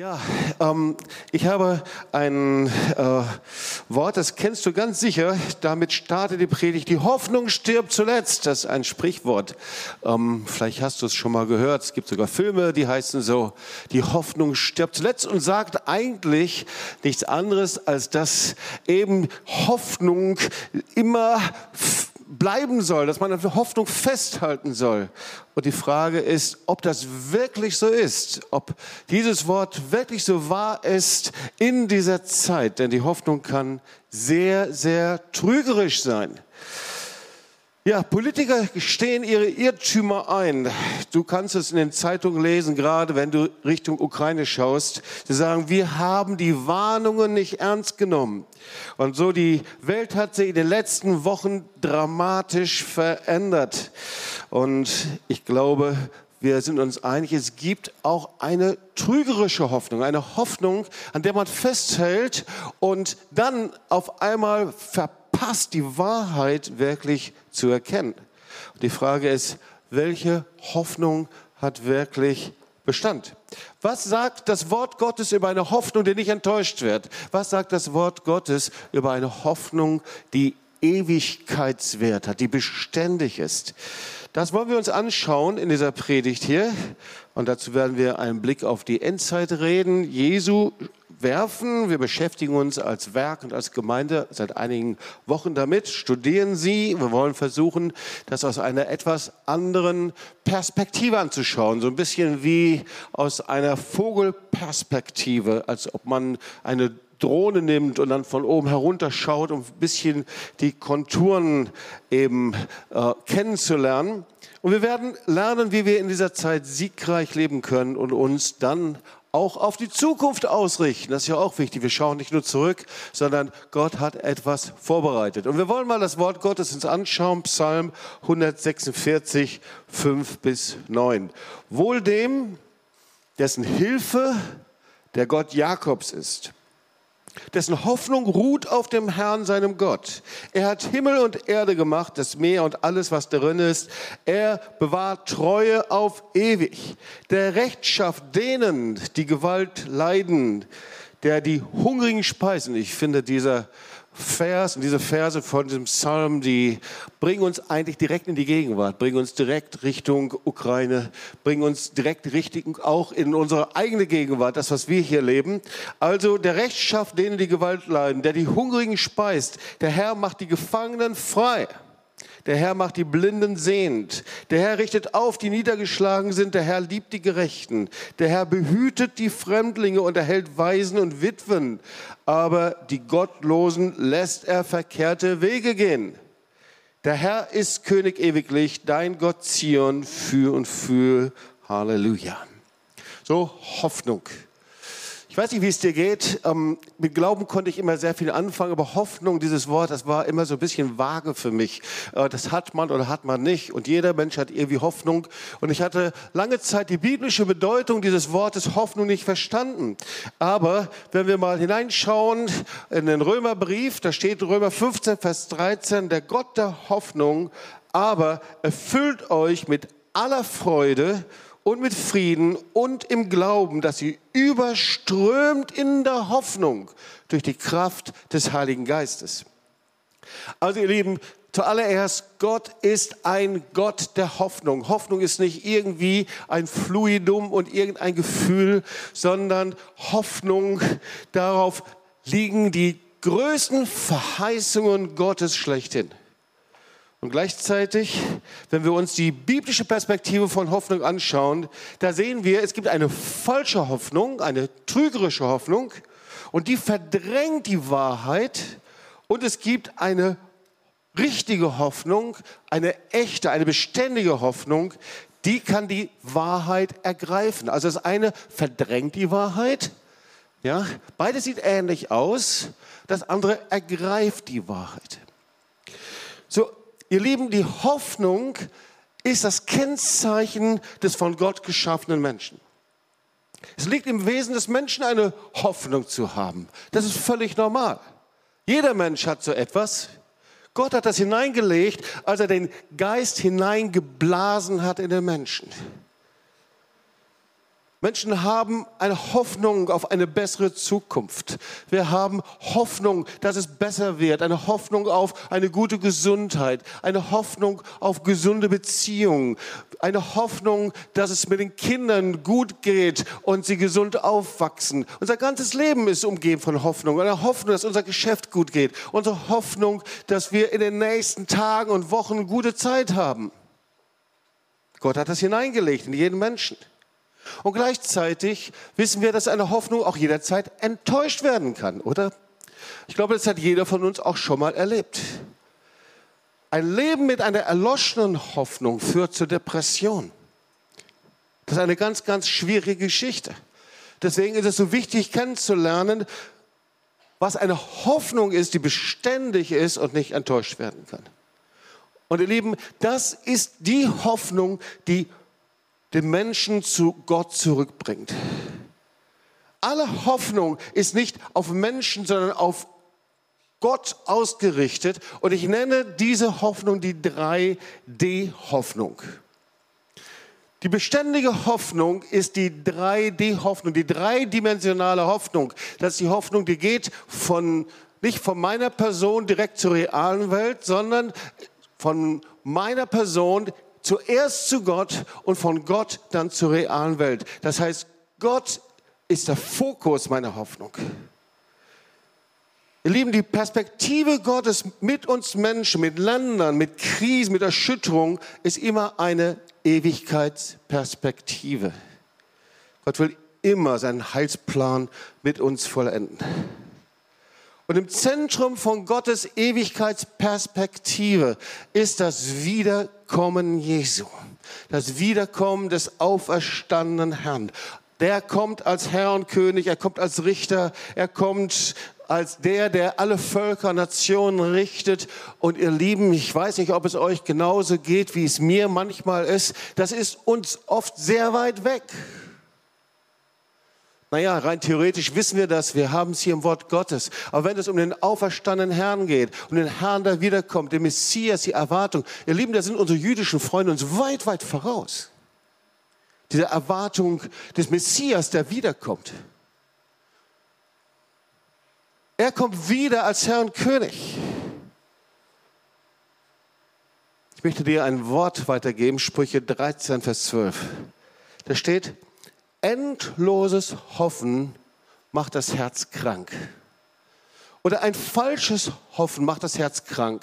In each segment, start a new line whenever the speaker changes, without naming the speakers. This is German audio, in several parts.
Ja, ähm, ich habe ein äh, Wort, das kennst du ganz sicher. Damit startet die Predigt. Die Hoffnung stirbt zuletzt. Das ist ein Sprichwort. Ähm, vielleicht hast du es schon mal gehört. Es gibt sogar Filme, die heißen so. Die Hoffnung stirbt zuletzt und sagt eigentlich nichts anderes, als dass eben Hoffnung immer bleiben soll, dass man an Hoffnung festhalten soll. Und die Frage ist, ob das wirklich so ist, ob dieses Wort wirklich so wahr ist in dieser Zeit. Denn die Hoffnung kann sehr, sehr trügerisch sein. Ja, Politiker gestehen ihre Irrtümer ein. Du kannst es in den Zeitungen lesen, gerade wenn du Richtung Ukraine schaust. Sie sagen, wir haben die Warnungen nicht ernst genommen. Und so die Welt hat sich in den letzten Wochen dramatisch verändert. Und ich glaube, wir sind uns einig, es gibt auch eine trügerische Hoffnung, eine Hoffnung, an der man festhält und dann auf einmal verpasst passt, die Wahrheit wirklich zu erkennen. Und die Frage ist, welche Hoffnung hat wirklich Bestand? Was sagt das Wort Gottes über eine Hoffnung, die nicht enttäuscht wird? Was sagt das Wort Gottes über eine Hoffnung, die Ewigkeitswert hat, die beständig ist? Das wollen wir uns anschauen in dieser Predigt hier. Und dazu werden wir einen Blick auf die Endzeit reden. Jesu werfen. Wir beschäftigen uns als Werk und als Gemeinde seit einigen Wochen damit, studieren sie. Wir wollen versuchen, das aus einer etwas anderen Perspektive anzuschauen. So ein bisschen wie aus einer Vogelperspektive, als ob man eine Drohne nimmt und dann von oben herunter schaut, um ein bisschen die Konturen eben äh, kennenzulernen. Und wir werden lernen, wie wir in dieser Zeit siegreich leben können und uns dann auch auf die Zukunft ausrichten. Das ist ja auch wichtig. Wir schauen nicht nur zurück, sondern Gott hat etwas vorbereitet. Und wir wollen mal das Wort Gottes uns anschauen. Psalm 146, 5 bis 9. Wohl dem, dessen Hilfe der Gott Jakobs ist dessen Hoffnung ruht auf dem Herrn, seinem Gott. Er hat Himmel und Erde gemacht, das Meer und alles, was darin ist. Er bewahrt Treue auf ewig. Der Recht schafft denen, die Gewalt leiden, der die Hungrigen speisen. Ich finde dieser Vers und diese Verse von diesem Psalm, die bringen uns eigentlich direkt in die Gegenwart, bringen uns direkt Richtung Ukraine, bringen uns direkt Richtung auch in unsere eigene Gegenwart, das, was wir hier leben. Also der Recht schafft denen, die Gewalt leiden, der die Hungrigen speist, der Herr macht die Gefangenen frei. Der Herr macht die Blinden sehend. Der Herr richtet auf, die niedergeschlagen sind. Der Herr liebt die Gerechten. Der Herr behütet die Fremdlinge und erhält Waisen und Witwen. Aber die Gottlosen lässt er verkehrte Wege gehen. Der Herr ist König ewiglich, dein Gott Zion für und für. Halleluja. So Hoffnung. Ich weiß nicht, wie es dir geht. Ähm, mit Glauben konnte ich immer sehr viel anfangen, aber Hoffnung, dieses Wort, das war immer so ein bisschen vage für mich. Äh, das hat man oder hat man nicht. Und jeder Mensch hat irgendwie Hoffnung. Und ich hatte lange Zeit die biblische Bedeutung dieses Wortes Hoffnung nicht verstanden. Aber wenn wir mal hineinschauen in den Römerbrief, da steht Römer 15, Vers 13, der Gott der Hoffnung, aber erfüllt euch mit aller Freude und mit Frieden und im Glauben, dass sie überströmt in der Hoffnung durch die Kraft des Heiligen Geistes. Also ihr Lieben, zuallererst, Gott ist ein Gott der Hoffnung. Hoffnung ist nicht irgendwie ein Fluidum und irgendein Gefühl, sondern Hoffnung, darauf liegen die größten Verheißungen Gottes schlechthin. Und gleichzeitig, wenn wir uns die biblische Perspektive von Hoffnung anschauen, da sehen wir, es gibt eine falsche Hoffnung, eine trügerische Hoffnung und die verdrängt die Wahrheit und es gibt eine richtige Hoffnung, eine echte, eine beständige Hoffnung, die kann die Wahrheit ergreifen. Also das eine verdrängt die Wahrheit, ja, beides sieht ähnlich aus, das andere ergreift die Wahrheit. So, Ihr Lieben, die Hoffnung ist das Kennzeichen des von Gott geschaffenen Menschen. Es liegt im Wesen des Menschen, eine Hoffnung zu haben. Das ist völlig normal. Jeder Mensch hat so etwas. Gott hat das hineingelegt, als er den Geist hineingeblasen hat in den Menschen. Menschen haben eine Hoffnung auf eine bessere Zukunft. Wir haben Hoffnung, dass es besser wird, eine Hoffnung auf eine gute Gesundheit, eine Hoffnung auf gesunde Beziehungen, eine Hoffnung, dass es mit den Kindern gut geht und sie gesund aufwachsen. Unser ganzes Leben ist umgeben von Hoffnung, eine Hoffnung, dass unser Geschäft gut geht, unsere Hoffnung, dass wir in den nächsten Tagen und Wochen gute Zeit haben. Gott hat das hineingelegt in jeden Menschen. Und gleichzeitig wissen wir, dass eine Hoffnung auch jederzeit enttäuscht werden kann, oder? Ich glaube, das hat jeder von uns auch schon mal erlebt. Ein Leben mit einer erloschenen Hoffnung führt zur Depression. Das ist eine ganz, ganz schwierige Geschichte. Deswegen ist es so wichtig kennenzulernen, was eine Hoffnung ist, die beständig ist und nicht enttäuscht werden kann. Und ihr Lieben, das ist die Hoffnung, die den Menschen zu Gott zurückbringt. Alle Hoffnung ist nicht auf Menschen, sondern auf Gott ausgerichtet. Und ich nenne diese Hoffnung die 3D-Hoffnung. Die beständige Hoffnung ist die 3D-Hoffnung, die dreidimensionale Hoffnung. Das ist die Hoffnung, die geht von, nicht von meiner Person direkt zur realen Welt, sondern von meiner Person zuerst zu Gott und von Gott dann zur realen Welt. Das heißt, Gott ist der Fokus meiner Hoffnung. Ihr Lieben, die Perspektive Gottes mit uns Menschen, mit Ländern, mit Krisen, mit Erschütterung ist immer eine Ewigkeitsperspektive. Gott will immer seinen Heilsplan mit uns vollenden. Und im Zentrum von Gottes Ewigkeitsperspektive ist das Wiederkommen Jesu. Das Wiederkommen des auferstandenen Herrn. Der kommt als Herr und König, er kommt als Richter, er kommt als der, der alle Völker, Nationen richtet. Und ihr Lieben, ich weiß nicht, ob es euch genauso geht, wie es mir manchmal ist. Das ist uns oft sehr weit weg. Naja, rein theoretisch wissen wir das, wir haben es hier im Wort Gottes. Aber wenn es um den auferstandenen Herrn geht, um den Herrn, der wiederkommt, den Messias, die Erwartung, ihr Lieben, da sind unsere jüdischen Freunde uns weit, weit voraus. Diese Erwartung des Messias, der wiederkommt. Er kommt wieder als Herr und König. Ich möchte dir ein Wort weitergeben, Sprüche 13, Vers 12. Da steht, endloses Hoffen macht das Herz krank. Oder ein falsches Hoffen macht das Herz krank.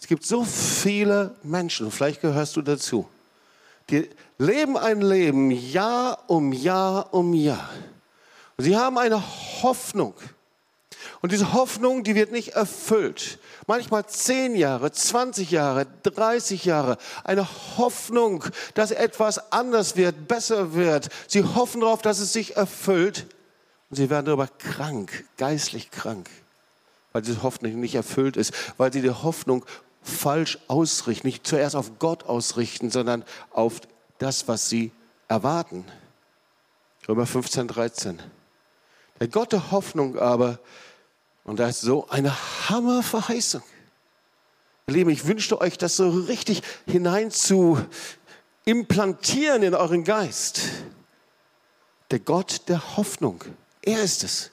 Es gibt so viele Menschen, vielleicht gehörst du dazu, die leben ein Leben Jahr um Jahr um Jahr. Und sie haben eine Hoffnung. Und diese Hoffnung, die wird nicht erfüllt. Manchmal zehn Jahre, 20 Jahre, 30 Jahre. Eine Hoffnung, dass etwas anders wird, besser wird. Sie hoffen darauf, dass es sich erfüllt. Und sie werden darüber krank, geistlich krank, weil diese Hoffnung nicht erfüllt ist, weil sie die Hoffnung falsch ausrichten, nicht zuerst auf Gott ausrichten, sondern auf das, was sie erwarten. Römer 15, 13. Der Gott der Hoffnung aber und da ist so eine Hammerverheißung. Ihr Lieben, ich wünschte euch das so richtig hinein zu implantieren in euren Geist. Der Gott der Hoffnung, er ist es.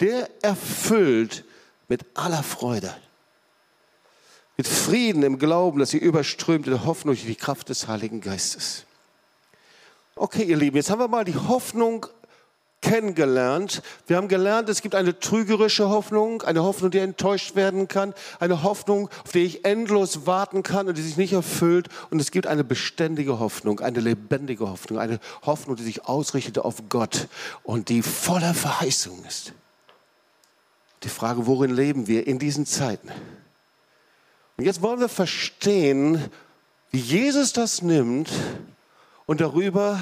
Der erfüllt mit aller Freude. Mit Frieden im Glauben, dass sie überströmt in Hoffnung durch die Kraft des Heiligen Geistes. Okay, ihr Lieben, jetzt haben wir mal die Hoffnung kennengelernt. Wir haben gelernt, es gibt eine trügerische Hoffnung, eine Hoffnung, die enttäuscht werden kann, eine Hoffnung, auf die ich endlos warten kann und die sich nicht erfüllt. Und es gibt eine beständige Hoffnung, eine lebendige Hoffnung, eine Hoffnung, die sich ausrichtet auf Gott und die voller Verheißung ist. Die Frage, worin leben wir in diesen Zeiten? Und jetzt wollen wir verstehen, wie Jesus das nimmt und darüber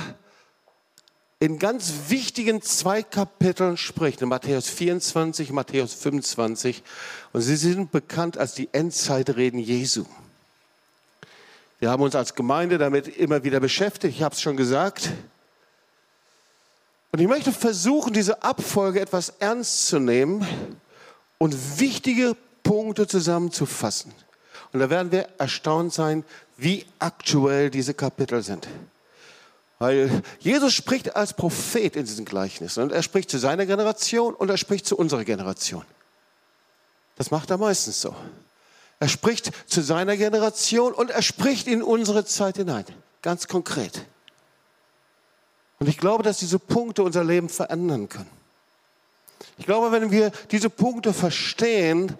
in ganz wichtigen zwei Kapiteln spricht, in Matthäus 24, Matthäus 25. Und sie sind bekannt als die Endzeitreden Jesu. Wir haben uns als Gemeinde damit immer wieder beschäftigt, ich habe es schon gesagt. Und ich möchte versuchen, diese Abfolge etwas ernst zu nehmen und wichtige Punkte zusammenzufassen. Und da werden wir erstaunt sein, wie aktuell diese Kapitel sind. Weil Jesus spricht als Prophet in diesen Gleichnissen und er spricht zu seiner Generation und er spricht zu unserer Generation. Das macht er meistens so. Er spricht zu seiner Generation und er spricht in unsere Zeit hinein, ganz konkret. Und ich glaube, dass diese Punkte unser Leben verändern können. Ich glaube, wenn wir diese Punkte verstehen,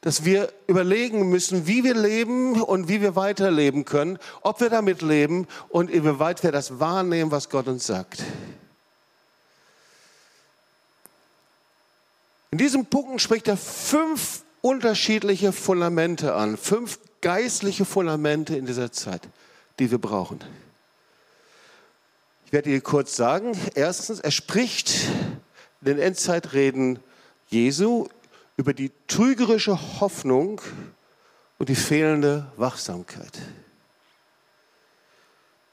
dass wir überlegen müssen, wie wir leben und wie wir weiterleben können, ob wir damit leben und inwieweit wir das wahrnehmen, was Gott uns sagt. In diesen Punkten spricht er fünf unterschiedliche Fundamente an, fünf geistliche Fundamente in dieser Zeit, die wir brauchen. Ich werde dir kurz sagen. Erstens, er spricht in den Endzeitreden Jesu über die trügerische Hoffnung und die fehlende Wachsamkeit.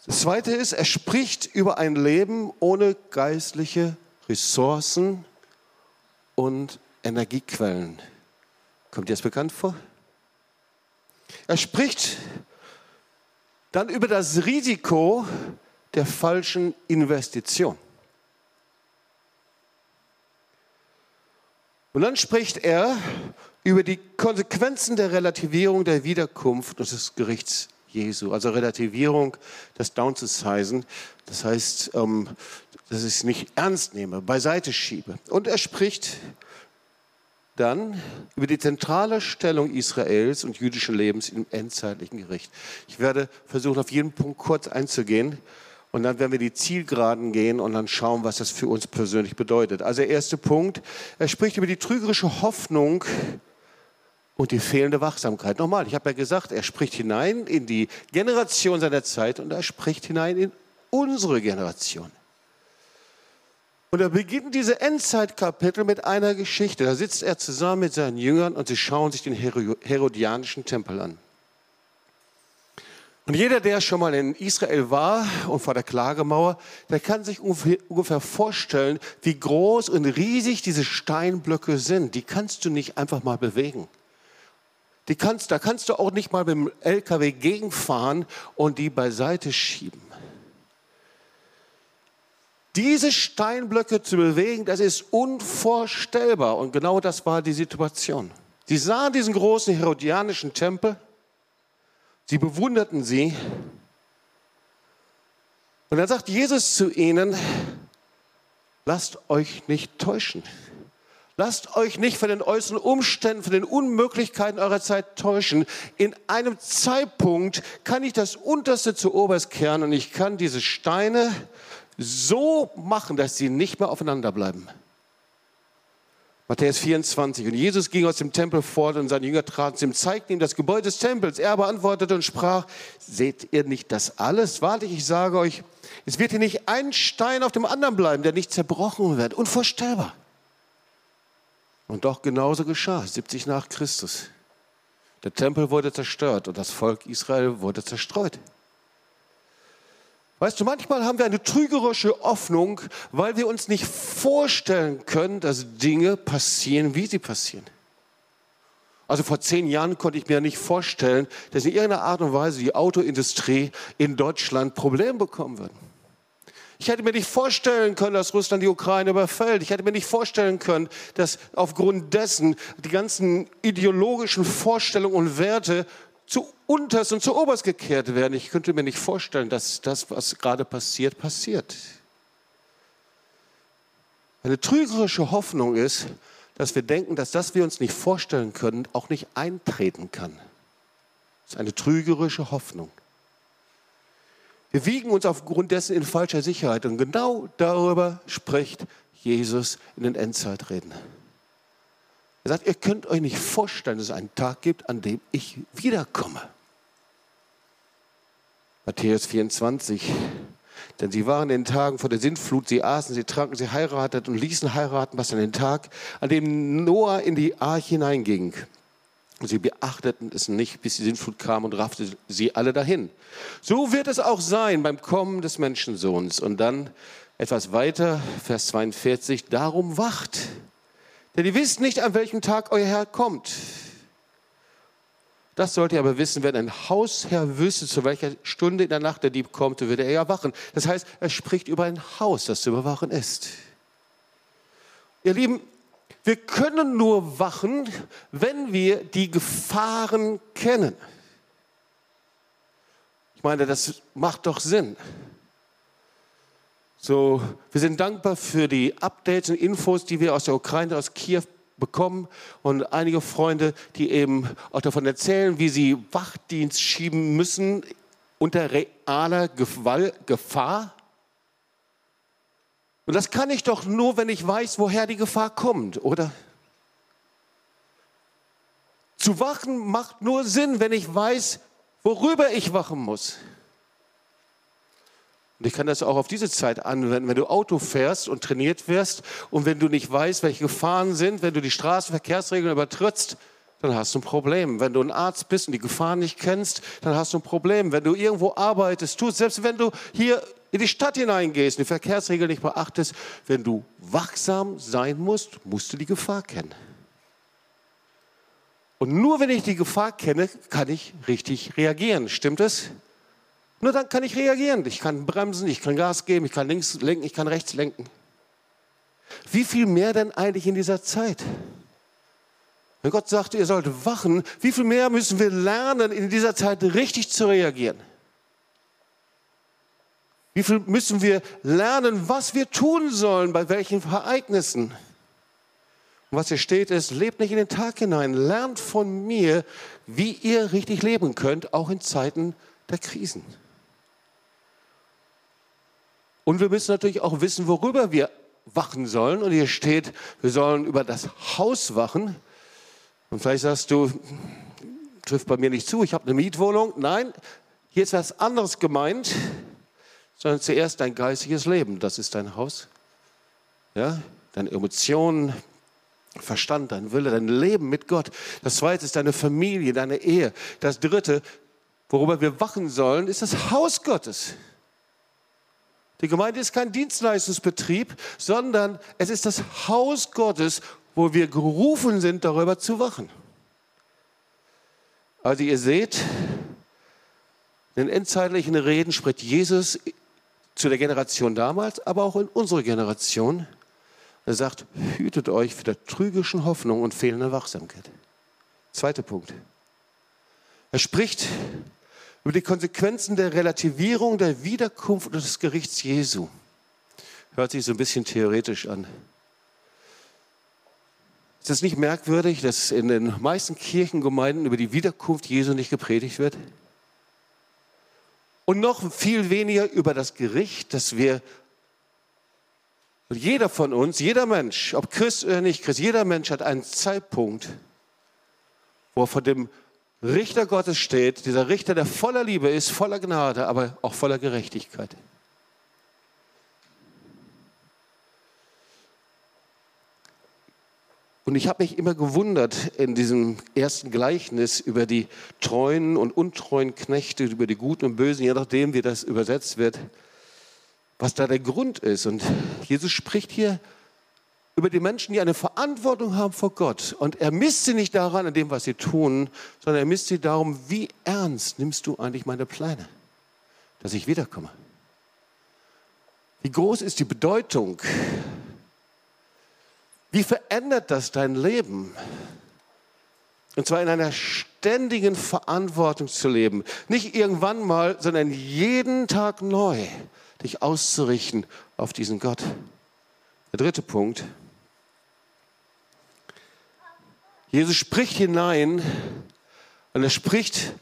Das Zweite ist, er spricht über ein Leben ohne geistliche Ressourcen und Energiequellen. Kommt dir das bekannt vor? Er spricht dann über das Risiko der falschen Investition. Und dann spricht er über die Konsequenzen der Relativierung der Wiederkunft und des Gerichts Jesu. Also Relativierung, das Downsizen, das heißt, ähm, dass ich es nicht ernst nehme, beiseite schiebe. Und er spricht dann über die zentrale Stellung Israels und jüdischen Lebens im endzeitlichen Gericht. Ich werde versuchen, auf jeden Punkt kurz einzugehen. Und dann werden wir die Zielgeraden gehen und dann schauen, was das für uns persönlich bedeutet. Also der erste Punkt, er spricht über die trügerische Hoffnung und die fehlende Wachsamkeit. Nochmal, ich habe ja gesagt, er spricht hinein in die Generation seiner Zeit und er spricht hinein in unsere Generation. Und er beginnt diese Endzeitkapitel mit einer Geschichte. Da sitzt er zusammen mit seinen Jüngern und sie schauen sich den Herodianischen Tempel an. Und jeder, der schon mal in Israel war und vor der Klagemauer, der kann sich ungefähr vorstellen, wie groß und riesig diese Steinblöcke sind. Die kannst du nicht einfach mal bewegen. Die kannst, da kannst du auch nicht mal mit dem LKW gegenfahren und die beiseite schieben. Diese Steinblöcke zu bewegen, das ist unvorstellbar. Und genau das war die Situation. Sie sahen diesen großen herodianischen Tempel Sie bewunderten sie. Und dann sagt Jesus zu ihnen, lasst euch nicht täuschen. Lasst euch nicht von den äußeren Umständen, von den Unmöglichkeiten eurer Zeit täuschen. In einem Zeitpunkt kann ich das Unterste zu Oberst kehren und ich kann diese Steine so machen, dass sie nicht mehr aufeinander bleiben. Matthäus 24. Und Jesus ging aus dem Tempel fort und seine Jünger traten zu ihm, zeigten ihm das Gebäude des Tempels. Er beantwortete und sprach, seht ihr nicht das alles? Wahrlich, ich sage euch, es wird hier nicht ein Stein auf dem anderen bleiben, der nicht zerbrochen wird. Unvorstellbar. Und doch genauso geschah, 70 nach Christus. Der Tempel wurde zerstört und das Volk Israel wurde zerstreut. Weißt du, manchmal haben wir eine trügerische Hoffnung, weil wir uns nicht vorstellen können, dass Dinge passieren, wie sie passieren. Also vor zehn Jahren konnte ich mir nicht vorstellen, dass in irgendeiner Art und Weise die Autoindustrie in Deutschland Probleme bekommen würde. Ich hätte mir nicht vorstellen können, dass Russland die Ukraine überfällt. Ich hätte mir nicht vorstellen können, dass aufgrund dessen die ganzen ideologischen Vorstellungen und Werte zu unterst und zu oberst gekehrt werden. Ich könnte mir nicht vorstellen, dass das, was gerade passiert, passiert. Eine trügerische Hoffnung ist, dass wir denken, dass das wir uns nicht vorstellen können, auch nicht eintreten kann. Das ist eine trügerische Hoffnung. Wir wiegen uns aufgrund dessen in falscher Sicherheit und genau darüber spricht Jesus in den Endzeitreden. Er sagt, ihr könnt euch nicht vorstellen, dass es einen Tag gibt, an dem ich wiederkomme. Matthäus 24. Denn sie waren in den Tagen vor der Sintflut, sie aßen, sie tranken, sie heirateten und ließen heiraten, was an den Tag, an dem Noah in die Arche hineinging. Und sie beachteten es nicht, bis die Sintflut kam und raffte sie alle dahin. So wird es auch sein beim Kommen des Menschensohns. Und dann etwas weiter, Vers 42, darum wacht denn ihr wisst nicht, an welchem Tag euer Herr kommt. Das sollt ihr aber wissen, wenn ein Hausherr wüsste, zu welcher Stunde in der Nacht der Dieb kommt, würde er ja wachen. Das heißt, er spricht über ein Haus, das zu überwachen ist. Ihr Lieben, wir können nur wachen, wenn wir die Gefahren kennen. Ich meine, das macht doch Sinn. So, wir sind dankbar für die Updates und Infos, die wir aus der Ukraine, aus Kiew bekommen und einige Freunde, die eben auch davon erzählen, wie sie Wachdienst schieben müssen unter realer Gefahr. Und das kann ich doch nur, wenn ich weiß, woher die Gefahr kommt, oder? Zu wachen macht nur Sinn, wenn ich weiß, worüber ich wachen muss. Und ich kann das auch auf diese Zeit anwenden, wenn du Auto fährst und trainiert wirst und wenn du nicht weißt, welche Gefahren sind, wenn du die Straßenverkehrsregeln übertrittst, dann hast du ein Problem. Wenn du ein Arzt bist und die Gefahren nicht kennst, dann hast du ein Problem. Wenn du irgendwo arbeitest, tust, selbst wenn du hier in die Stadt hineingehst und die Verkehrsregeln nicht beachtest, wenn du wachsam sein musst, musst du die Gefahr kennen. Und nur wenn ich die Gefahr kenne, kann ich richtig reagieren. Stimmt es? Nur dann kann ich reagieren. Ich kann bremsen, ich kann Gas geben, ich kann links lenken, ich kann rechts lenken. Wie viel mehr denn eigentlich in dieser Zeit? Wenn Gott sagt, ihr sollt wachen, wie viel mehr müssen wir lernen, in dieser Zeit richtig zu reagieren? Wie viel müssen wir lernen, was wir tun sollen, bei welchen Ereignissen? Und was hier steht ist, lebt nicht in den Tag hinein, lernt von mir, wie ihr richtig leben könnt, auch in Zeiten der Krisen. Und wir müssen natürlich auch wissen, worüber wir wachen sollen. Und hier steht, wir sollen über das Haus wachen. Und vielleicht sagst du, trifft bei mir nicht zu, ich habe eine Mietwohnung. Nein, hier ist was anderes gemeint, sondern zuerst dein geistiges Leben. Das ist dein Haus. Ja, deine Emotionen, Verstand, dein Wille, dein Leben mit Gott. Das zweite ist deine Familie, deine Ehe. Das dritte, worüber wir wachen sollen, ist das Haus Gottes. Die Gemeinde ist kein Dienstleistungsbetrieb, sondern es ist das Haus Gottes, wo wir gerufen sind, darüber zu wachen. Also ihr seht, in den endzeitlichen Reden spricht Jesus zu der Generation damals, aber auch in unsere Generation. Er sagt, hütet euch vor der trügischen Hoffnung und fehlender Wachsamkeit. Zweiter Punkt. Er spricht über die Konsequenzen der Relativierung der Wiederkunft und des Gerichts Jesu. Hört sich so ein bisschen theoretisch an. Ist es nicht merkwürdig, dass in den meisten Kirchengemeinden über die Wiederkunft Jesu nicht gepredigt wird? Und noch viel weniger über das Gericht, dass wir, jeder von uns, jeder Mensch, ob Christ oder nicht Christ, jeder Mensch hat einen Zeitpunkt, wo er vor dem Richter Gottes steht, dieser Richter, der voller Liebe ist, voller Gnade, aber auch voller Gerechtigkeit. Und ich habe mich immer gewundert in diesem ersten Gleichnis über die treuen und untreuen Knechte, über die Guten und Bösen, je nachdem, wie das übersetzt wird, was da der Grund ist. Und Jesus spricht hier über die Menschen, die eine Verantwortung haben vor Gott. Und er misst sie nicht daran, an dem, was sie tun, sondern er misst sie darum, wie ernst nimmst du eigentlich meine Pläne, dass ich wiederkomme. Wie groß ist die Bedeutung? Wie verändert das dein Leben? Und zwar in einer ständigen Verantwortung zu leben. Nicht irgendwann mal, sondern jeden Tag neu dich auszurichten auf diesen Gott. Der dritte Punkt. Jesus spricht hinein und er spricht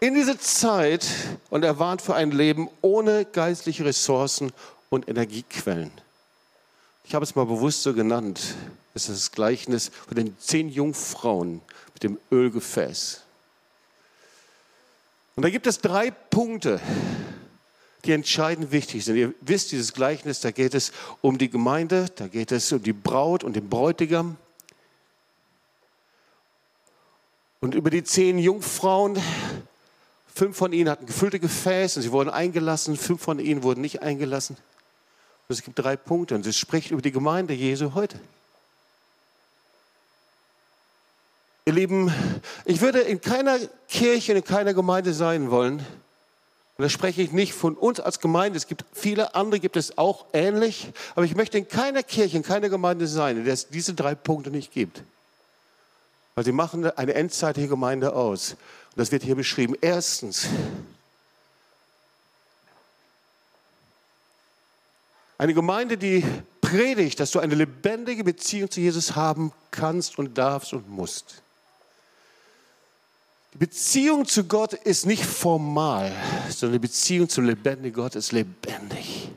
in diese Zeit und er warnt für ein Leben ohne geistliche Ressourcen und Energiequellen. Ich habe es mal bewusst so genannt. Es ist das Gleichnis von den zehn Jungfrauen mit dem Ölgefäß. Und da gibt es drei Punkte, die entscheidend wichtig sind. Ihr wisst, dieses Gleichnis, da geht es um die Gemeinde, da geht es um die Braut und den Bräutigam. Und über die zehn Jungfrauen, fünf von ihnen hatten gefüllte Gefäße, sie wurden eingelassen, fünf von ihnen wurden nicht eingelassen. Und es gibt drei Punkte und es spricht über die Gemeinde Jesu heute. Ihr Lieben, ich würde in keiner Kirche, in keiner Gemeinde sein wollen, und da spreche ich nicht von uns als Gemeinde, es gibt viele andere, gibt es auch ähnlich, aber ich möchte in keiner Kirche, in keiner Gemeinde sein, in der es diese drei Punkte nicht gibt. Weil sie machen eine endzeitige Gemeinde aus. Und das wird hier beschrieben. Erstens, eine Gemeinde, die predigt, dass du eine lebendige Beziehung zu Jesus haben kannst und darfst und musst. Die Beziehung zu Gott ist nicht formal, sondern die Beziehung zum lebendigen Gott ist lebendig.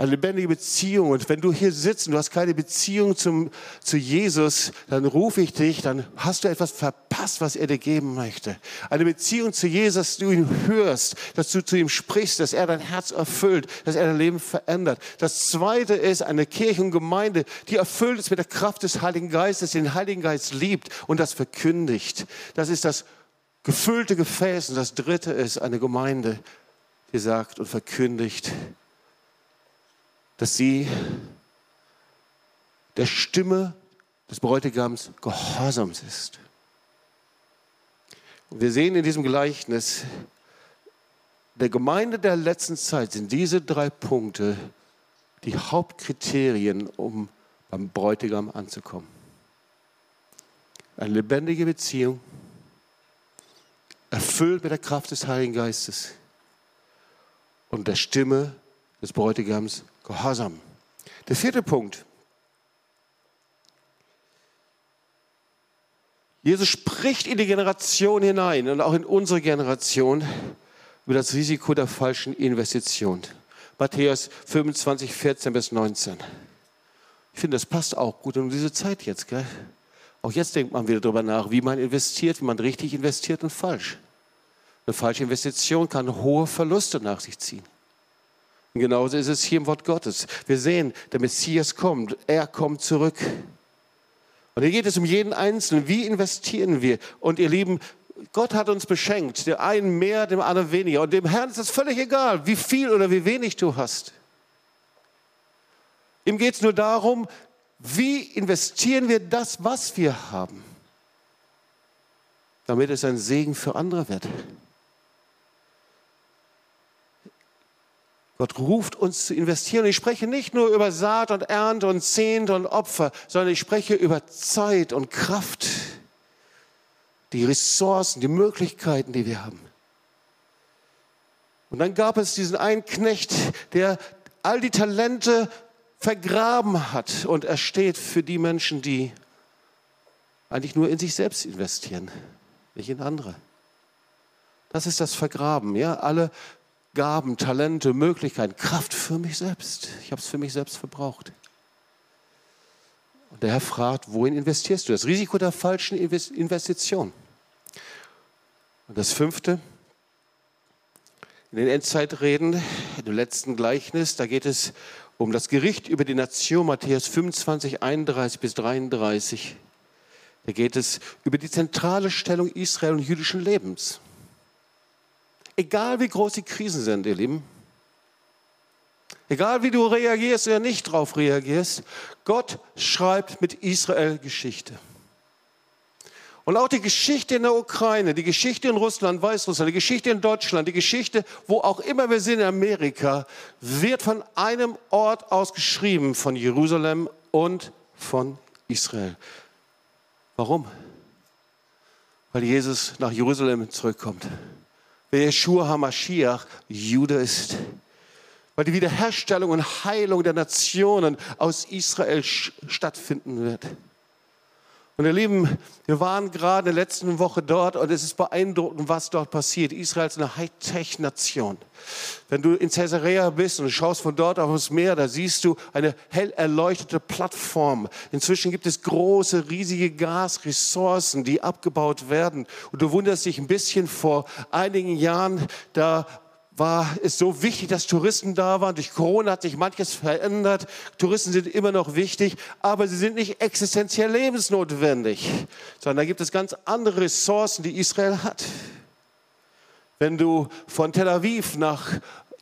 Eine lebendige Beziehung. Und wenn du hier sitzt und du hast keine Beziehung zum, zu Jesus, dann rufe ich dich, dann hast du etwas verpasst, was er dir geben möchte. Eine Beziehung zu Jesus, dass du ihn hörst, dass du zu ihm sprichst, dass er dein Herz erfüllt, dass er dein Leben verändert. Das zweite ist eine Kirche und Gemeinde, die erfüllt ist mit der Kraft des Heiligen Geistes, den Heiligen Geist liebt und das verkündigt. Das ist das gefüllte Gefäß. Und das dritte ist eine Gemeinde, die sagt und verkündigt, dass sie der Stimme des Bräutigams gehorsams ist. Und wir sehen in diesem Gleichnis, der Gemeinde der letzten Zeit sind diese drei Punkte die Hauptkriterien, um beim Bräutigam anzukommen. Eine lebendige Beziehung, erfüllt mit der Kraft des Heiligen Geistes und der Stimme des Bräutigams Gehorsam. Der vierte Punkt. Jesus spricht in die Generation hinein und auch in unsere Generation über das Risiko der falschen Investition. Matthäus 25, 14 bis 19. Ich finde, das passt auch gut in diese Zeit jetzt. Gell? Auch jetzt denkt man wieder darüber nach, wie man investiert, wie man richtig investiert und falsch. Eine falsche Investition kann hohe Verluste nach sich ziehen. Und genauso ist es hier im Wort Gottes. Wir sehen, der Messias kommt, er kommt zurück. Und hier geht es um jeden Einzelnen. Wie investieren wir? Und ihr Lieben, Gott hat uns beschenkt, der einen mehr, dem anderen weniger. Und dem Herrn ist es völlig egal, wie viel oder wie wenig du hast. Ihm geht es nur darum, wie investieren wir das, was wir haben, damit es ein Segen für andere wird. Gott ruft uns zu investieren. ich spreche nicht nur über Saat und Ernte und Zehnte und Opfer, sondern ich spreche über Zeit und Kraft, die Ressourcen, die Möglichkeiten, die wir haben. Und dann gab es diesen einen Knecht, der all die Talente vergraben hat und er steht für die Menschen, die eigentlich nur in sich selbst investieren, nicht in andere. Das ist das Vergraben. Ja? Alle Gaben, Talente, Möglichkeiten, Kraft für mich selbst. Ich habe es für mich selbst verbraucht. Und der Herr fragt, wohin investierst du? Das Risiko der falschen Investition. Und das fünfte, in den Endzeitreden, dem letzten Gleichnis, da geht es um das Gericht über die Nation, Matthäus 25, 31 bis 33. Da geht es über die zentrale Stellung Israel und jüdischen Lebens. Egal wie groß die Krisen sind, ihr Lieben, egal wie du reagierst oder nicht darauf reagierst, Gott schreibt mit Israel Geschichte. Und auch die Geschichte in der Ukraine, die Geschichte in Russland, Weißrussland, die Geschichte in Deutschland, die Geschichte, wo auch immer wir sind in Amerika, wird von einem Ort aus geschrieben, von Jerusalem und von Israel. Warum? Weil Jesus nach Jerusalem zurückkommt wer Yeshua HaMashiach Jude ist. Weil die Wiederherstellung und Heilung der Nationen aus Israel stattfinden wird. Und ihr Lieben, wir waren gerade in der letzten Woche dort und es ist beeindruckend, was dort passiert. Israel ist eine Hightech-Nation. Wenn du in Caesarea bist und schaust von dort auf das Meer, da siehst du eine hell erleuchtete Plattform. Inzwischen gibt es große, riesige Gasressourcen, die abgebaut werden. Und du wunderst dich ein bisschen vor einigen Jahren, da war es so wichtig, dass Touristen da waren. Durch Corona hat sich manches verändert. Touristen sind immer noch wichtig, aber sie sind nicht existenziell lebensnotwendig, sondern da gibt es ganz andere Ressourcen, die Israel hat. Wenn du von Tel Aviv nach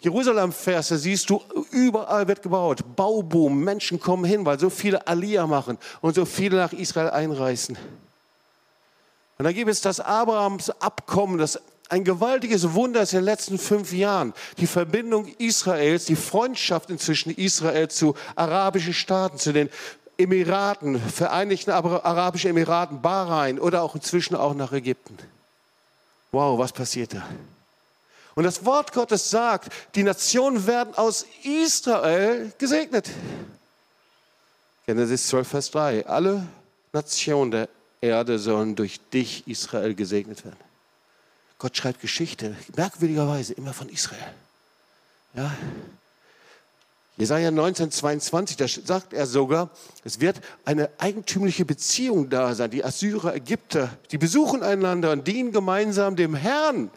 Jerusalem fährst, da siehst du, überall wird gebaut. Bauboom, Menschen kommen hin, weil so viele Aliyah machen und so viele nach Israel einreisen. Und dann gibt es das Abrahams Abkommen, das ein gewaltiges Wunder ist in den letzten fünf Jahren. Die Verbindung Israels, die Freundschaft inzwischen Israel zu arabischen Staaten, zu den Emiraten, Vereinigten Arabischen Emiraten, Bahrain oder auch inzwischen auch nach Ägypten. Wow, was passiert da? Und das Wort Gottes sagt, die Nationen werden aus Israel gesegnet. Genesis 12, Vers 3. Alle Nationen der Erde sollen durch dich, Israel, gesegnet werden. Gott schreibt Geschichte, merkwürdigerweise immer von Israel. Ja. Jesaja 19, 22, da sagt er sogar, es wird eine eigentümliche Beziehung da sein. Die Assyrer, Ägypter, die besuchen einander und dienen gemeinsam dem Herrn.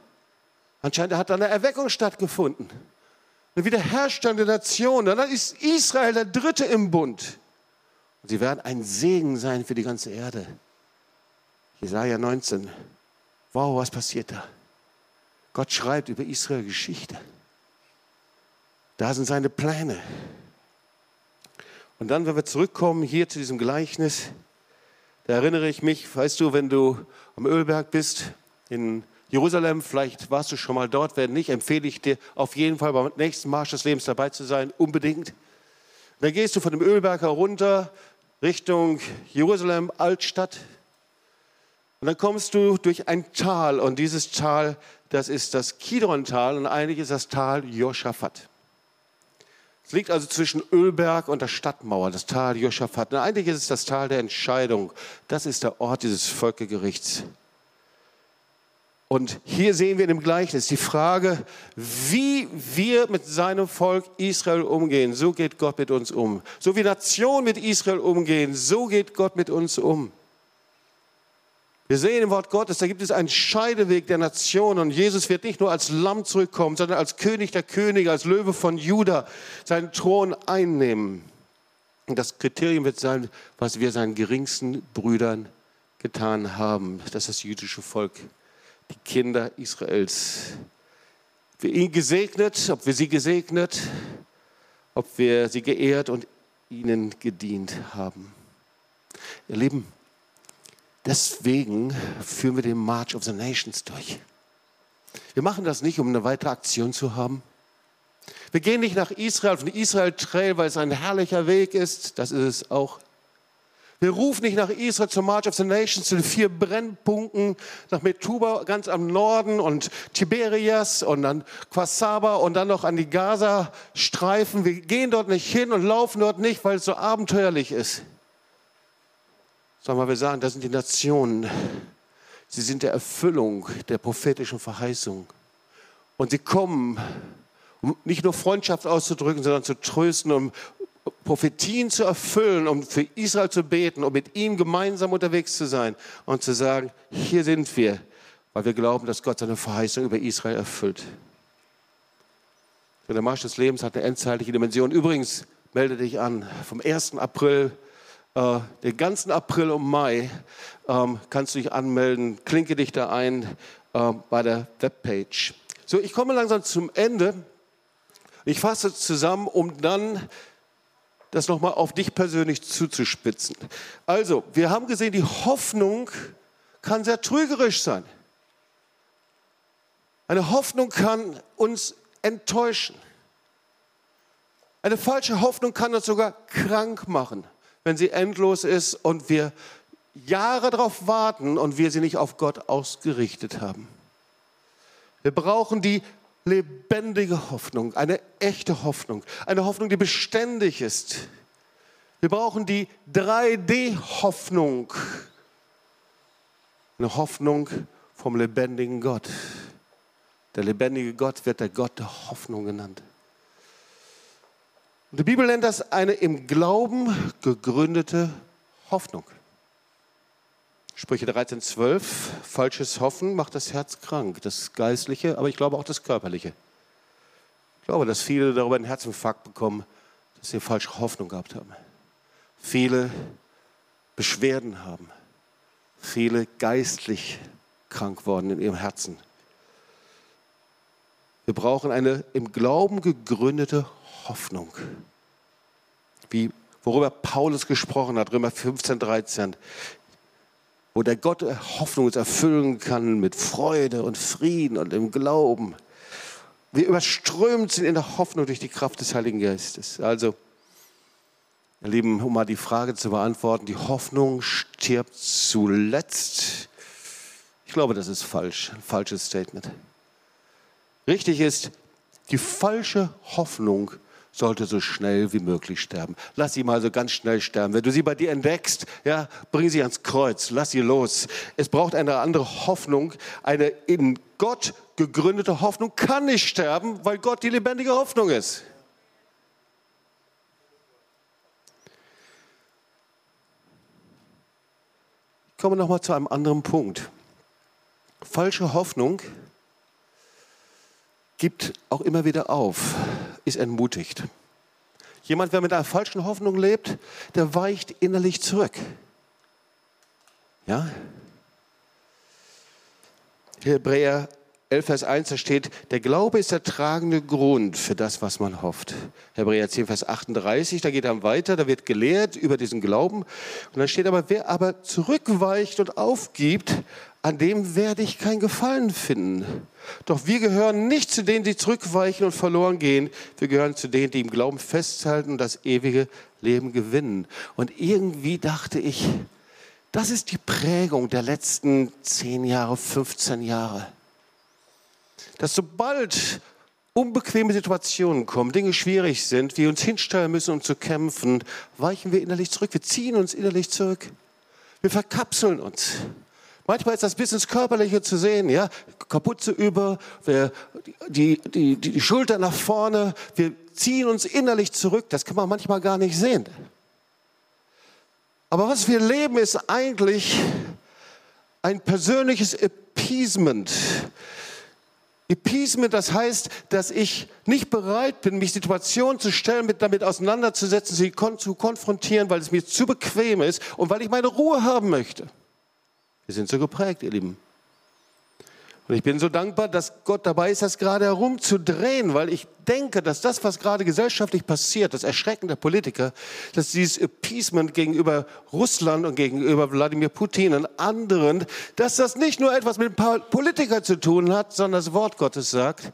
Anscheinend hat da eine Erweckung stattgefunden. Eine Wiederherstellung der Nation. Dann ist Israel der Dritte im Bund. Und sie werden ein Segen sein für die ganze Erde. Jesaja 19. Wow, was passiert da? Gott schreibt über Israel Geschichte. Da sind seine Pläne. Und dann, wenn wir zurückkommen hier zu diesem Gleichnis, da erinnere ich mich, weißt du, wenn du am Ölberg bist in Jerusalem, vielleicht warst du schon mal dort, wenn nicht, empfehle ich dir auf jeden Fall beim nächsten Marsch des Lebens dabei zu sein, unbedingt. Dann gehst du von dem Ölberg herunter Richtung Jerusalem, Altstadt. Und dann kommst du durch ein Tal und dieses Tal, das ist das Kidron-Tal und eigentlich ist das Tal Joschafat. Es liegt also zwischen Ölberg und der Stadtmauer, das Tal Joschafat. Und eigentlich ist es das Tal der Entscheidung. Das ist der Ort dieses Völkergerichts. Und hier sehen wir in dem Gleichnis die Frage, wie wir mit seinem Volk Israel umgehen. So geht Gott mit uns um. So wie Nationen mit Israel umgehen, so geht Gott mit uns um. Wir sehen im Wort Gottes, da gibt es einen Scheideweg der Nationen und Jesus wird nicht nur als Lamm zurückkommen, sondern als König der Könige, als Löwe von Juda seinen Thron einnehmen. Und das Kriterium wird sein, was wir seinen geringsten Brüdern getan haben. Das ist das jüdische Volk die Kinder Israels. Ob wir ihn gesegnet, ob wir sie gesegnet, ob wir sie geehrt und ihnen gedient haben. Ihr Lieben, deswegen führen wir den March of the Nations durch. Wir machen das nicht, um eine weitere Aktion zu haben. Wir gehen nicht nach Israel, auf den Israel Trail, weil es ein herrlicher Weg ist. Das ist es auch. Wir rufen nicht nach Israel zum March of the Nations, zu den vier Brennpunkten, nach Metuba ganz am Norden und Tiberias und dann Quasaba und dann noch an die Gaza-Streifen. Wir gehen dort nicht hin und laufen dort nicht, weil es so abenteuerlich ist. Sondern wir sagen, das sind die Nationen. Sie sind der Erfüllung der prophetischen Verheißung. Und sie kommen, um nicht nur Freundschaft auszudrücken, sondern zu trösten, um Prophetien zu erfüllen, um für Israel zu beten, um mit ihm gemeinsam unterwegs zu sein und zu sagen, hier sind wir, weil wir glauben, dass Gott seine Verheißung über Israel erfüllt. Der Marsch des Lebens hat eine endzeitliche Dimension. Übrigens, melde dich an. Vom 1. April, äh, den ganzen April und Mai ähm, kannst du dich anmelden. Klinke dich da ein äh, bei der Webpage. So, ich komme langsam zum Ende. Ich fasse zusammen, um dann das nochmal auf dich persönlich zuzuspitzen. Also, wir haben gesehen, die Hoffnung kann sehr trügerisch sein. Eine Hoffnung kann uns enttäuschen. Eine falsche Hoffnung kann uns sogar krank machen, wenn sie endlos ist und wir Jahre darauf warten und wir sie nicht auf Gott ausgerichtet haben. Wir brauchen die lebendige Hoffnung, eine echte Hoffnung, eine Hoffnung, die beständig ist. Wir brauchen die 3D-Hoffnung, eine Hoffnung vom lebendigen Gott. Der lebendige Gott wird der Gott der Hoffnung genannt. Und die Bibel nennt das eine im Glauben gegründete Hoffnung. Sprüche 13, 12. Falsches Hoffen macht das Herz krank, das Geistliche, aber ich glaube auch das Körperliche. Ich glaube, dass viele darüber einen Herzinfarkt bekommen, dass sie falsche Hoffnung gehabt haben. Viele Beschwerden haben. Viele geistlich krank worden in ihrem Herzen. Wir brauchen eine im Glauben gegründete Hoffnung. Wie, worüber Paulus gesprochen hat, Römer 15, 13. wo der Gott Hoffnung erfüllen kann mit Freude und Frieden und im Glauben. Wir überströmt sind in der Hoffnung durch die Kraft des Heiligen Geistes. Also, ihr Lieben, um mal die Frage zu beantworten, die Hoffnung stirbt zuletzt. Ich glaube, das ist falsch, ein falsches Statement. Richtig ist, die falsche Hoffnung sollte so schnell wie möglich sterben. Lass sie mal so ganz schnell sterben. Wenn du sie bei dir entdeckst, ja, bring sie ans Kreuz, lass sie los. Es braucht eine andere Hoffnung. Eine in Gott gegründete Hoffnung kann nicht sterben, weil Gott die lebendige Hoffnung ist. Ich komme noch mal zu einem anderen Punkt. Falsche Hoffnung gibt auch immer wieder auf, ist entmutigt. Jemand, der mit einer falschen Hoffnung lebt, der weicht innerlich zurück. Ja? Hebräer 11, Vers 1, da steht, der Glaube ist der tragende Grund für das, was man hofft. Hebräer 10, Vers 38, da geht er weiter, da wird gelehrt über diesen Glauben. Und dann steht aber, wer aber zurückweicht und aufgibt, an dem werde ich kein Gefallen finden. Doch wir gehören nicht zu denen, die zurückweichen und verloren gehen. Wir gehören zu denen, die im Glauben festhalten und das ewige Leben gewinnen. Und irgendwie dachte ich, das ist die Prägung der letzten 10 Jahre, 15 Jahre dass sobald unbequeme Situationen kommen, Dinge schwierig sind, wir uns hinstellen müssen, um zu kämpfen, weichen wir innerlich zurück. Wir ziehen uns innerlich zurück. Wir verkapseln uns. Manchmal ist das bis ins Körperliche zu sehen, ja, Kapuze über, wir, die, die, die, die Schulter nach vorne, wir ziehen uns innerlich zurück. Das kann man manchmal gar nicht sehen. Aber was wir leben, ist eigentlich ein persönliches Appeasement. Appeasement, das heißt, dass ich nicht bereit bin, mich Situationen zu stellen, mit damit auseinanderzusetzen, sie kon zu konfrontieren, weil es mir zu bequem ist und weil ich meine Ruhe haben möchte. Wir sind so geprägt, ihr Lieben. Und ich bin so dankbar, dass Gott dabei ist, das gerade herumzudrehen, weil ich denke, dass das, was gerade gesellschaftlich passiert, das Erschrecken der Politiker, dass dieses Appeasement gegenüber Russland und gegenüber Wladimir Putin und anderen, dass das nicht nur etwas mit Politikern zu tun hat, sondern das Wort Gottes sagt,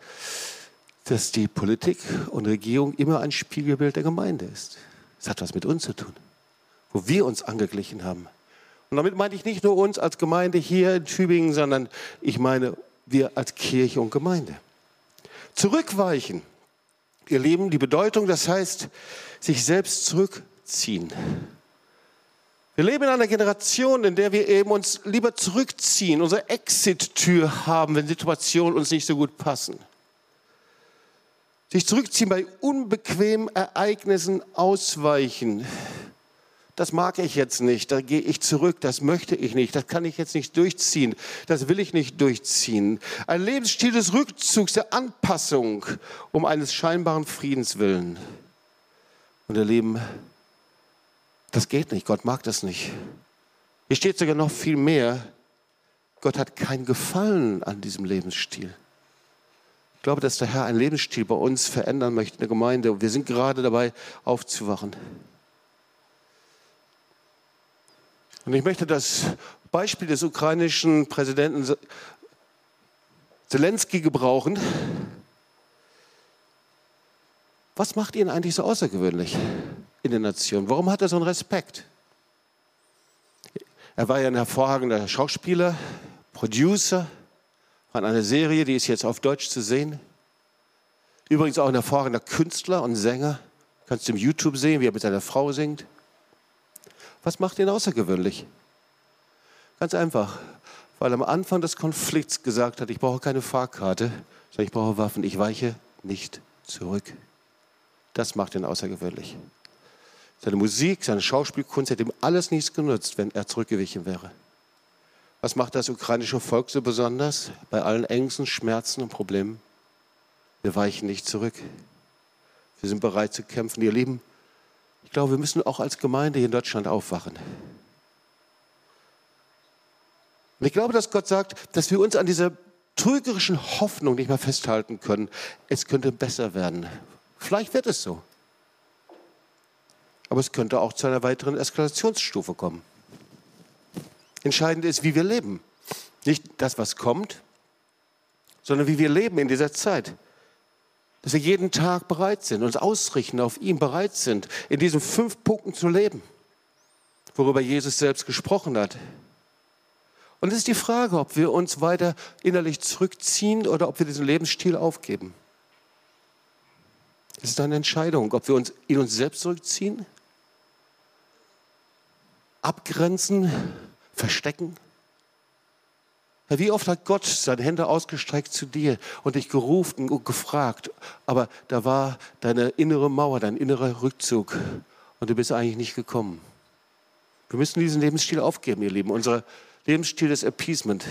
dass die Politik und Regierung immer ein Spiegelbild der Gemeinde ist. Es hat was mit uns zu tun, wo wir uns angeglichen haben. Und damit meine ich nicht nur uns als Gemeinde hier in Tübingen, sondern ich meine wir als Kirche und Gemeinde. Zurückweichen, ihr Lieben, die Bedeutung, das heißt, sich selbst zurückziehen. Wir leben in einer Generation, in der wir eben uns lieber zurückziehen, unsere Exit-Tür haben, wenn Situationen uns nicht so gut passen. Sich zurückziehen bei unbequemen Ereignissen ausweichen das mag ich jetzt nicht, da gehe ich zurück, das möchte ich nicht, das kann ich jetzt nicht durchziehen, das will ich nicht durchziehen. Ein Lebensstil des Rückzugs, der Anpassung um eines scheinbaren Friedens willen. Und ihr Lieben, das geht nicht, Gott mag das nicht. Hier steht sogar noch viel mehr, Gott hat kein Gefallen an diesem Lebensstil. Ich glaube, dass der Herr einen Lebensstil bei uns verändern möchte in der Gemeinde. Wir sind gerade dabei, aufzuwachen. Und ich möchte das Beispiel des ukrainischen Präsidenten Zelensky gebrauchen. Was macht ihn eigentlich so außergewöhnlich in der Nation? Warum hat er so einen Respekt? Er war ja ein hervorragender Schauspieler, Producer von einer Serie, die ist jetzt auf Deutsch zu sehen. Übrigens auch ein hervorragender Künstler und Sänger. Kannst du im YouTube sehen, wie er mit seiner Frau singt. Was macht ihn außergewöhnlich? Ganz einfach, weil er am Anfang des Konflikts gesagt hat, ich brauche keine Fahrkarte, sondern ich brauche Waffen, ich weiche nicht zurück. Das macht ihn außergewöhnlich. Seine Musik, seine Schauspielkunst hätte ihm alles nichts genutzt, wenn er zurückgewichen wäre. Was macht das ukrainische Volk so besonders? Bei allen Ängsten, Schmerzen und Problemen. Wir weichen nicht zurück. Wir sind bereit zu kämpfen. Ihr Lieben, glaube, wir müssen auch als Gemeinde hier in Deutschland aufwachen. Und ich glaube, dass Gott sagt, dass wir uns an dieser trügerischen Hoffnung nicht mehr festhalten können. Es könnte besser werden. Vielleicht wird es so. Aber es könnte auch zu einer weiteren Eskalationsstufe kommen. Entscheidend ist, wie wir leben. Nicht das, was kommt, sondern wie wir leben in dieser Zeit. Dass wir jeden Tag bereit sind, uns ausrichten auf ihn, bereit sind, in diesen fünf Punkten zu leben, worüber Jesus selbst gesprochen hat. Und es ist die Frage, ob wir uns weiter innerlich zurückziehen oder ob wir diesen Lebensstil aufgeben. Es ist eine Entscheidung, ob wir uns in uns selbst zurückziehen, abgrenzen, verstecken. Wie oft hat Gott seine Hände ausgestreckt zu dir und dich gerufen und gefragt, aber da war deine innere Mauer, dein innerer Rückzug und du bist eigentlich nicht gekommen. Wir müssen diesen Lebensstil aufgeben, ihr Lieben. Unser Lebensstil des Appeasement.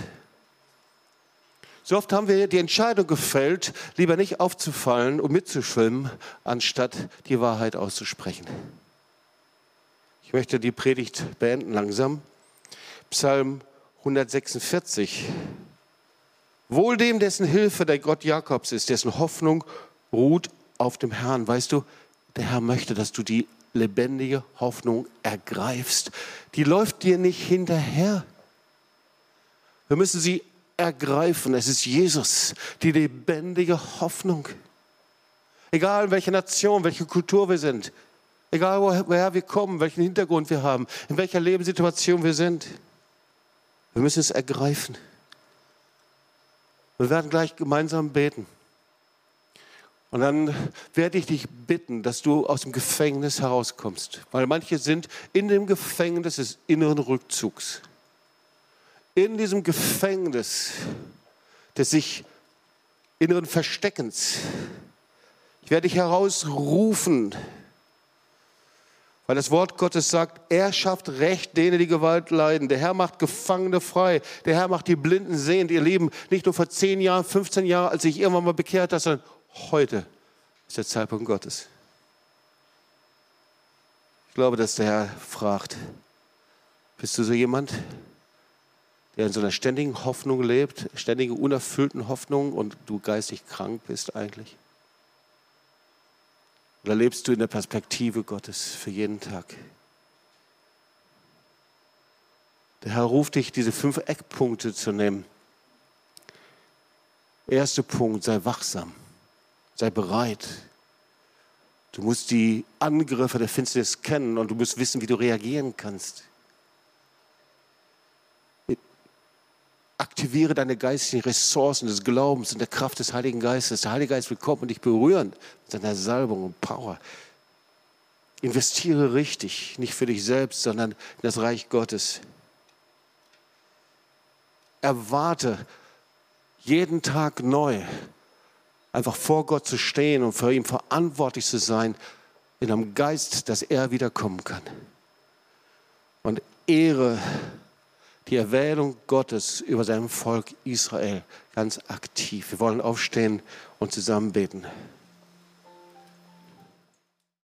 So oft haben wir die Entscheidung gefällt, lieber nicht aufzufallen und mitzuschwimmen, anstatt die Wahrheit auszusprechen. Ich möchte die Predigt beenden langsam. Psalm 146. Wohl dem, dessen Hilfe der Gott Jakobs ist, dessen Hoffnung ruht auf dem Herrn. Weißt du, der Herr möchte, dass du die lebendige Hoffnung ergreifst. Die läuft dir nicht hinterher. Wir müssen sie ergreifen. Es ist Jesus, die lebendige Hoffnung. Egal in welcher Nation, welche Kultur wir sind, egal woher wir kommen, welchen Hintergrund wir haben, in welcher Lebenssituation wir sind. Wir müssen es ergreifen. Wir werden gleich gemeinsam beten. Und dann werde ich dich bitten, dass du aus dem Gefängnis herauskommst. Weil manche sind in dem Gefängnis des inneren Rückzugs in diesem Gefängnis des sich inneren Versteckens. Ich werde dich herausrufen, weil das Wort Gottes sagt, er schafft Recht denen, die Gewalt leiden. Der Herr macht Gefangene frei. Der Herr macht die Blinden sehend. Ihr Leben nicht nur vor 10 Jahren, 15 Jahren, als ich irgendwann mal bekehrt habe, sondern heute ist der Zeitpunkt Gottes. Ich glaube, dass der Herr fragt, bist du so jemand? der in so einer ständigen Hoffnung lebt, ständige unerfüllten Hoffnung und du geistig krank bist eigentlich? Oder lebst du in der Perspektive Gottes für jeden Tag? Der Herr ruft dich, diese fünf Eckpunkte zu nehmen. Erster Punkt, sei wachsam, sei bereit. Du musst die Angriffe der Finsternis kennen und du musst wissen, wie du reagieren kannst. Aktiviere deine geistigen Ressourcen des Glaubens und der Kraft des Heiligen Geistes. Der Heilige Geist will kommen und dich berühren mit seiner Salbung und Power. Investiere richtig, nicht für dich selbst, sondern in das Reich Gottes. Erwarte jeden Tag neu, einfach vor Gott zu stehen und für ihn verantwortlich zu sein, in einem Geist, dass er wiederkommen kann. Und ehre die Erwählung Gottes über sein Volk Israel ganz aktiv. Wir wollen aufstehen und zusammen beten.